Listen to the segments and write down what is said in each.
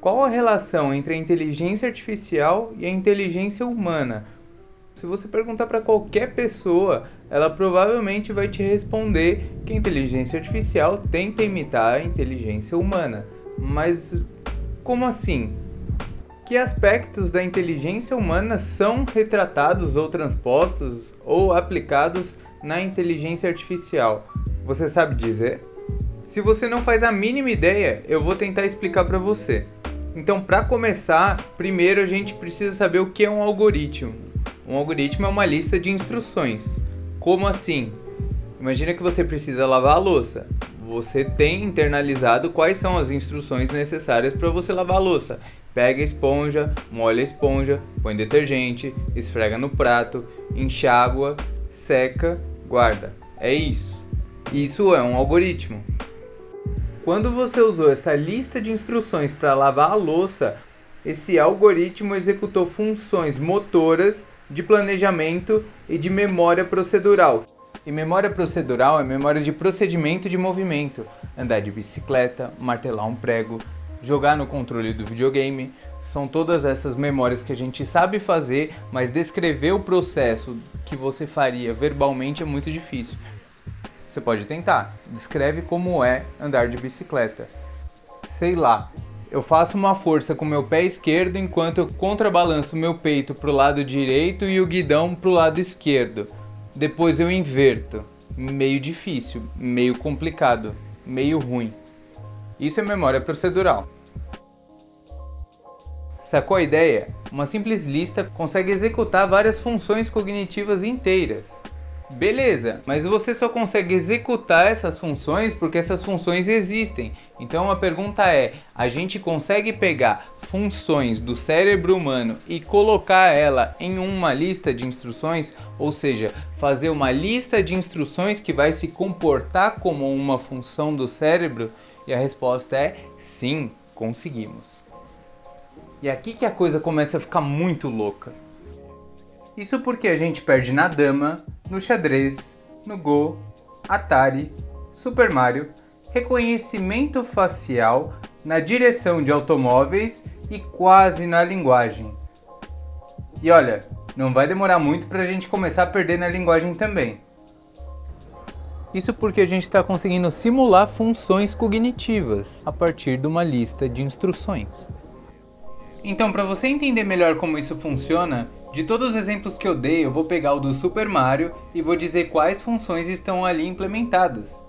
Qual a relação entre a inteligência artificial e a inteligência humana? Se você perguntar para qualquer pessoa, ela provavelmente vai te responder que a inteligência artificial tenta imitar a inteligência humana. Mas como assim? Que aspectos da inteligência humana são retratados ou transpostos ou aplicados na inteligência artificial? Você sabe dizer? Se você não faz a mínima ideia, eu vou tentar explicar para você. Então, para começar, primeiro a gente precisa saber o que é um algoritmo. Um algoritmo é uma lista de instruções. Como assim? Imagina que você precisa lavar a louça. Você tem internalizado quais são as instruções necessárias para você lavar a louça. Pega a esponja, molha a esponja, põe detergente, esfrega no prato, enxágua, seca, guarda. É isso. Isso é um algoritmo. Quando você usou essa lista de instruções para lavar a louça, esse algoritmo executou funções motoras de planejamento e de memória procedural. E memória procedural é memória de procedimento de movimento, andar de bicicleta, martelar um prego, jogar no controle do videogame. São todas essas memórias que a gente sabe fazer, mas descrever o processo que você faria verbalmente é muito difícil. Você pode tentar. Descreve como é andar de bicicleta. Sei lá, eu faço uma força com meu pé esquerdo enquanto eu contrabalanço meu peito para o lado direito e o guidão para o lado esquerdo. Depois eu inverto. Meio difícil, meio complicado, meio ruim. Isso é memória procedural. Sacou a ideia? Uma simples lista consegue executar várias funções cognitivas inteiras. Beleza, mas você só consegue executar essas funções porque essas funções existem. Então a pergunta é: a gente consegue pegar funções do cérebro humano e colocar ela em uma lista de instruções? Ou seja, fazer uma lista de instruções que vai se comportar como uma função do cérebro? E a resposta é: sim, conseguimos. E aqui que a coisa começa a ficar muito louca. Isso porque a gente perde na dama, no xadrez, no Go, Atari, Super Mario, reconhecimento facial, na direção de automóveis e quase na linguagem. E olha, não vai demorar muito para a gente começar a perder na linguagem também. Isso porque a gente está conseguindo simular funções cognitivas a partir de uma lista de instruções. Então, para você entender melhor como isso funciona, de todos os exemplos que eu dei, eu vou pegar o do Super Mario e vou dizer quais funções estão ali implementadas.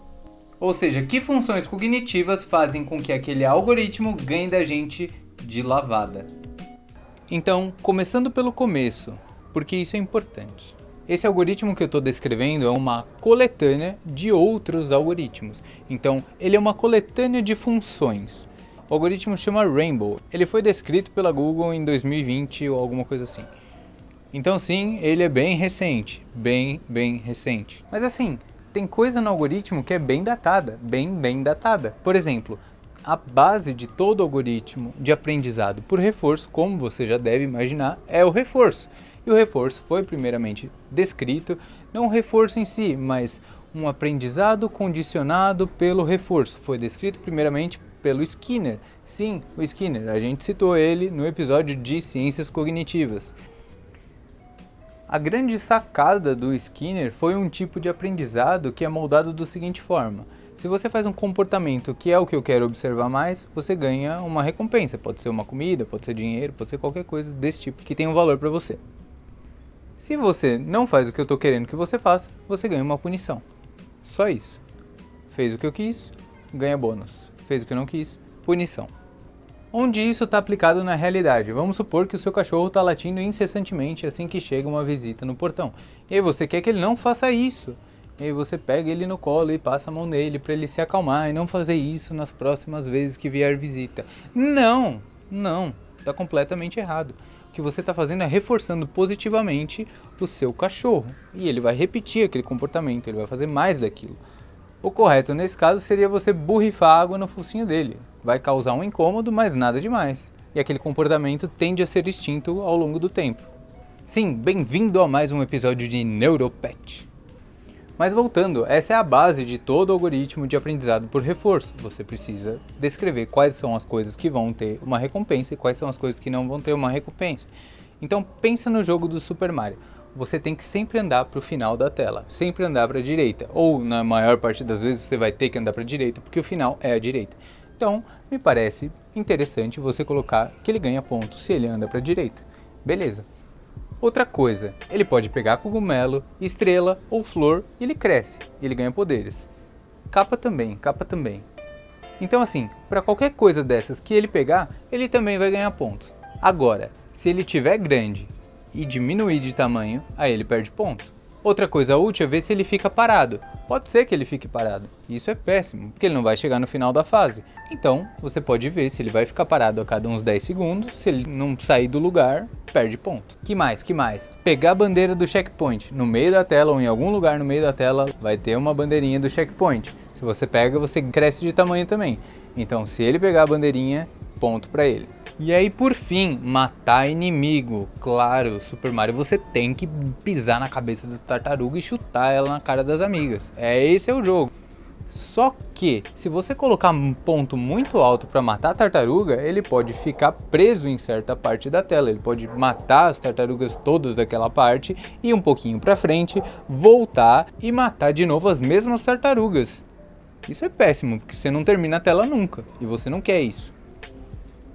Ou seja, que funções cognitivas fazem com que aquele algoritmo ganhe da gente de lavada. Então, começando pelo começo, porque isso é importante. Esse algoritmo que eu estou descrevendo é uma coletânea de outros algoritmos. Então, ele é uma coletânea de funções. O algoritmo chama Rainbow. Ele foi descrito pela Google em 2020 ou alguma coisa assim. Então sim, ele é bem recente, bem, bem recente. Mas assim, tem coisa no algoritmo que é bem datada, bem, bem datada. Por exemplo, a base de todo algoritmo de aprendizado por reforço, como você já deve imaginar, é o reforço. E o reforço foi primeiramente descrito, não o reforço em si, mas um aprendizado condicionado pelo reforço. Foi descrito primeiramente pelo Skinner. Sim, o Skinner, a gente citou ele no episódio de ciências cognitivas. A grande sacada do Skinner foi um tipo de aprendizado que é moldado da seguinte forma: se você faz um comportamento que é o que eu quero observar mais, você ganha uma recompensa. Pode ser uma comida, pode ser dinheiro, pode ser qualquer coisa desse tipo que tem um valor para você. Se você não faz o que eu estou querendo que você faça, você ganha uma punição. Só isso. Fez o que eu quis, ganha bônus. Fez o que eu não quis, punição onde isso está aplicado na realidade. Vamos supor que o seu cachorro está latindo incessantemente assim que chega uma visita no portão. E você quer que ele não faça isso. E você pega ele no colo e passa a mão nele para ele se acalmar e não fazer isso nas próximas vezes que vier visita. Não, não, está completamente errado. O que você está fazendo é reforçando positivamente o seu cachorro e ele vai repetir aquele comportamento, ele vai fazer mais daquilo. O correto nesse caso seria você borrifar água no focinho dele. Vai causar um incômodo, mas nada demais. E aquele comportamento tende a ser extinto ao longo do tempo. Sim, bem-vindo a mais um episódio de Neuropet. Mas voltando, essa é a base de todo algoritmo de aprendizado por reforço. Você precisa descrever quais são as coisas que vão ter uma recompensa e quais são as coisas que não vão ter uma recompensa. Então pensa no jogo do Super Mario. Você tem que sempre andar para o final da tela, sempre andar para a direita, ou na maior parte das vezes você vai ter que andar para a direita, porque o final é a direita. Então, me parece interessante você colocar que ele ganha pontos se ele anda para a direita. Beleza. Outra coisa, ele pode pegar cogumelo, estrela ou flor e ele cresce, ele ganha poderes. Capa também, capa também. Então assim, para qualquer coisa dessas que ele pegar, ele também vai ganhar pontos. Agora, se ele tiver grande e diminuir de tamanho, aí ele perde pontos. Outra coisa útil é ver se ele fica parado. Pode ser que ele fique parado. Isso é péssimo, porque ele não vai chegar no final da fase. Então, você pode ver se ele vai ficar parado a cada uns 10 segundos. Se ele não sair do lugar, perde ponto. Que mais? Que mais? Pegar a bandeira do checkpoint. No meio da tela ou em algum lugar no meio da tela vai ter uma bandeirinha do checkpoint. Se você pega, você cresce de tamanho também. Então, se ele pegar a bandeirinha, ponto para ele. E aí, por fim, matar inimigo. Claro, Super Mario, você tem que pisar na cabeça da tartaruga e chutar ela na cara das amigas. É esse é o jogo. Só que, se você colocar um ponto muito alto para matar a tartaruga, ele pode ficar preso em certa parte da tela. Ele pode matar as tartarugas todas daquela parte, ir um pouquinho para frente, voltar e matar de novo as mesmas tartarugas. Isso é péssimo, porque você não termina a tela nunca, e você não quer isso.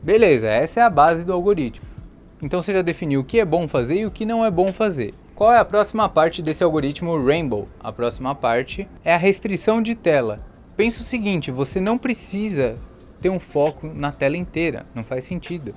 Beleza, essa é a base do algoritmo. Então você já definiu o que é bom fazer e o que não é bom fazer. Qual é a próxima parte desse algoritmo Rainbow? A próxima parte é a restrição de tela. Pensa o seguinte, você não precisa ter um foco na tela inteira, não faz sentido.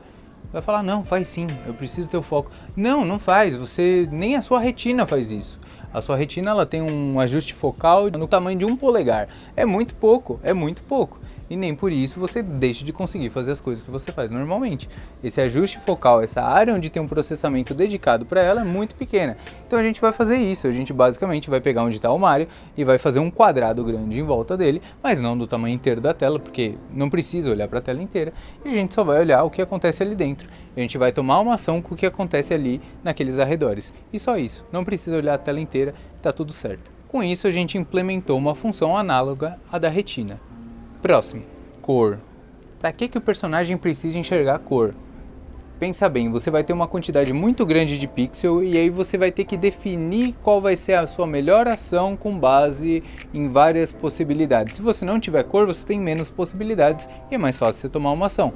Vai falar, não, faz sim, eu preciso ter o foco. Não, não faz, você nem a sua retina faz isso. A sua retina ela tem um ajuste focal no tamanho de um polegar. É muito pouco, é muito pouco e nem por isso você deixa de conseguir fazer as coisas que você faz normalmente. Esse ajuste focal, essa área onde tem um processamento dedicado para ela é muito pequena. Então a gente vai fazer isso, a gente basicamente vai pegar onde está o Mario e vai fazer um quadrado grande em volta dele, mas não do tamanho inteiro da tela, porque não precisa olhar para a tela inteira, e a gente só vai olhar o que acontece ali dentro. A gente vai tomar uma ação com o que acontece ali naqueles arredores. E só isso, não precisa olhar a tela inteira, está tudo certo. Com isso, a gente implementou uma função análoga à da retina. Próximo, cor. Para que, que o personagem precisa enxergar cor? Pensa bem, você vai ter uma quantidade muito grande de pixel e aí você vai ter que definir qual vai ser a sua melhor ação com base em várias possibilidades. Se você não tiver cor, você tem menos possibilidades e é mais fácil você tomar uma ação.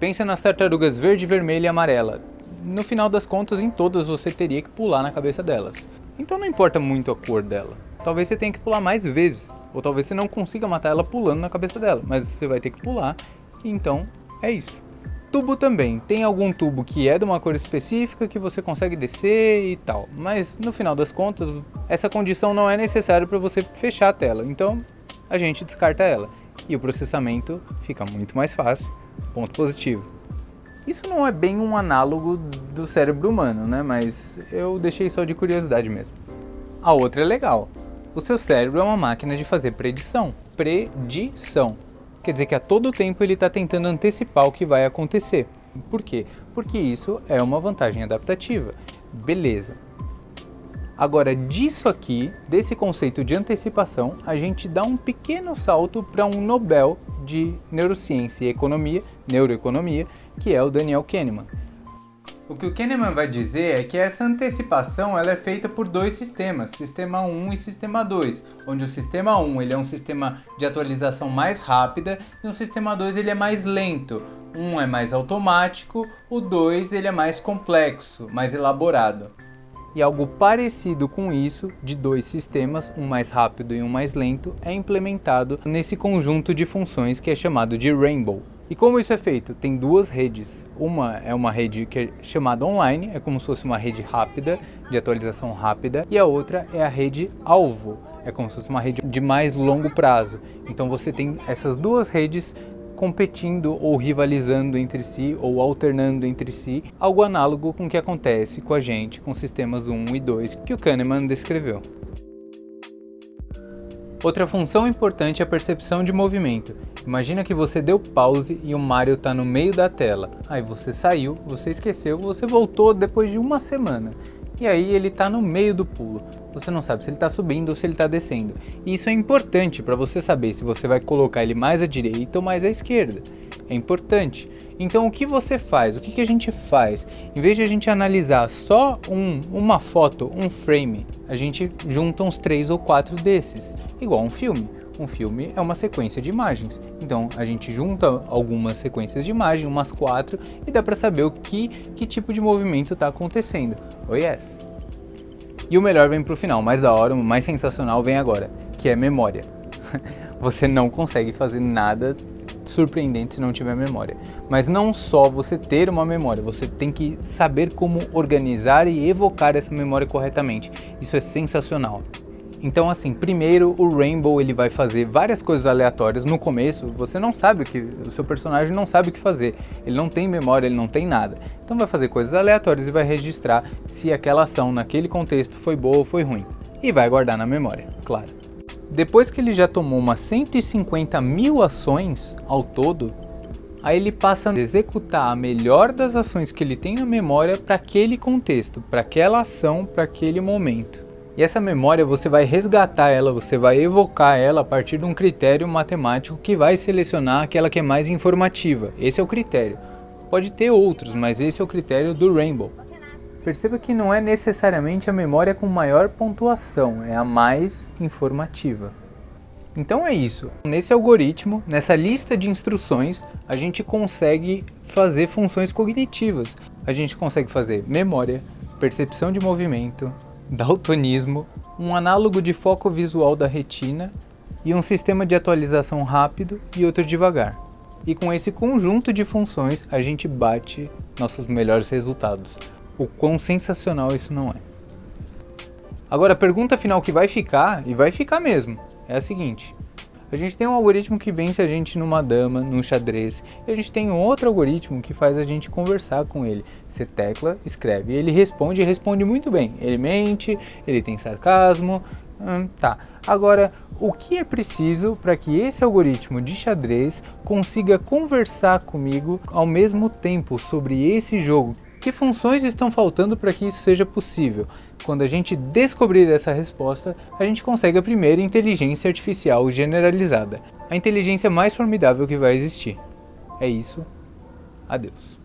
Pensa nas tartarugas verde, vermelha e amarela. No final das contas, em todas você teria que pular na cabeça delas. Então não importa muito a cor dela. Talvez você tenha que pular mais vezes. Ou talvez você não consiga matar ela pulando na cabeça dela, mas você vai ter que pular. Então, é isso. Tubo também. Tem algum tubo que é de uma cor específica que você consegue descer e tal. Mas no final das contas, essa condição não é necessária para você fechar a tela. Então, a gente descarta ela. E o processamento fica muito mais fácil. Ponto positivo. Isso não é bem um análogo do cérebro humano, né? Mas eu deixei só de curiosidade mesmo. A outra é legal. O seu cérebro é uma máquina de fazer predição. Predição. Quer dizer que a todo tempo ele está tentando antecipar o que vai acontecer. Por quê? Porque isso é uma vantagem adaptativa. Beleza. Agora, disso aqui, desse conceito de antecipação, a gente dá um pequeno salto para um Nobel de Neurociência e Economia, Neuroeconomia, que é o Daniel Kahneman. O que o Kahneman vai dizer é que essa antecipação ela é feita por dois sistemas, sistema 1 e sistema 2, onde o sistema 1 ele é um sistema de atualização mais rápida e o sistema 2 ele é mais lento. Um é mais automático, o 2 ele é mais complexo, mais elaborado. E algo parecido com isso, de dois sistemas, um mais rápido e um mais lento, é implementado nesse conjunto de funções que é chamado de Rainbow. E como isso é feito? Tem duas redes. Uma é uma rede que é chamada online, é como se fosse uma rede rápida, de atualização rápida, e a outra é a rede alvo, é como se fosse uma rede de mais longo prazo. Então você tem essas duas redes competindo ou rivalizando entre si ou alternando entre si, algo análogo com o que acontece com a gente com sistemas 1 e 2 que o Kahneman descreveu. Outra função importante é a percepção de movimento. Imagina que você deu pause e o Mario está no meio da tela. Aí você saiu, você esqueceu, você voltou depois de uma semana. E aí ele está no meio do pulo. Você não sabe se ele está subindo ou se ele está descendo. E isso é importante para você saber se você vai colocar ele mais à direita ou mais à esquerda. É importante. Então o que você faz? O que, que a gente faz? Em vez de a gente analisar só um, uma foto, um frame, a gente junta uns três ou quatro desses, igual um filme. Um filme é uma sequência de imagens. Então a gente junta algumas sequências de imagem, umas quatro, e dá para saber o que, que tipo de movimento está acontecendo. Oh yes! E o melhor vem pro final, mais da hora, o mais sensacional vem agora, que é memória. Você não consegue fazer nada surpreendente se não tiver memória. Mas não só você ter uma memória, você tem que saber como organizar e evocar essa memória corretamente. Isso é sensacional. Então assim, primeiro o Rainbow ele vai fazer várias coisas aleatórias. No começo, você não sabe o que o seu personagem não sabe o que fazer. Ele não tem memória, ele não tem nada. Então vai fazer coisas aleatórias e vai registrar se aquela ação naquele contexto foi boa ou foi ruim. E vai guardar na memória, claro. Depois que ele já tomou umas 150 mil ações ao todo, aí ele passa a executar a melhor das ações que ele tem na memória para aquele contexto, para aquela ação, para aquele momento. E essa memória você vai resgatar ela, você vai evocar ela a partir de um critério matemático que vai selecionar aquela que é mais informativa. Esse é o critério. Pode ter outros, mas esse é o critério do Rainbow. Perceba que não é necessariamente a memória com maior pontuação, é a mais informativa. Então é isso. Nesse algoritmo, nessa lista de instruções, a gente consegue fazer funções cognitivas. A gente consegue fazer memória, percepção de movimento, daltonismo, um análogo de foco visual da retina e um sistema de atualização rápido e outro devagar. E com esse conjunto de funções a gente bate nossos melhores resultados. O quão sensacional isso não é. Agora a pergunta final que vai ficar, e vai ficar mesmo, é a seguinte: a gente tem um algoritmo que vence a gente numa dama, num xadrez, e a gente tem outro algoritmo que faz a gente conversar com ele. Você tecla, escreve, ele responde e responde muito bem. Ele mente, ele tem sarcasmo. Hum, tá. Agora, o que é preciso para que esse algoritmo de xadrez consiga conversar comigo ao mesmo tempo sobre esse jogo? Que funções estão faltando para que isso seja possível? Quando a gente descobrir essa resposta, a gente consegue a primeira inteligência artificial generalizada, a inteligência mais formidável que vai existir. É isso. Adeus.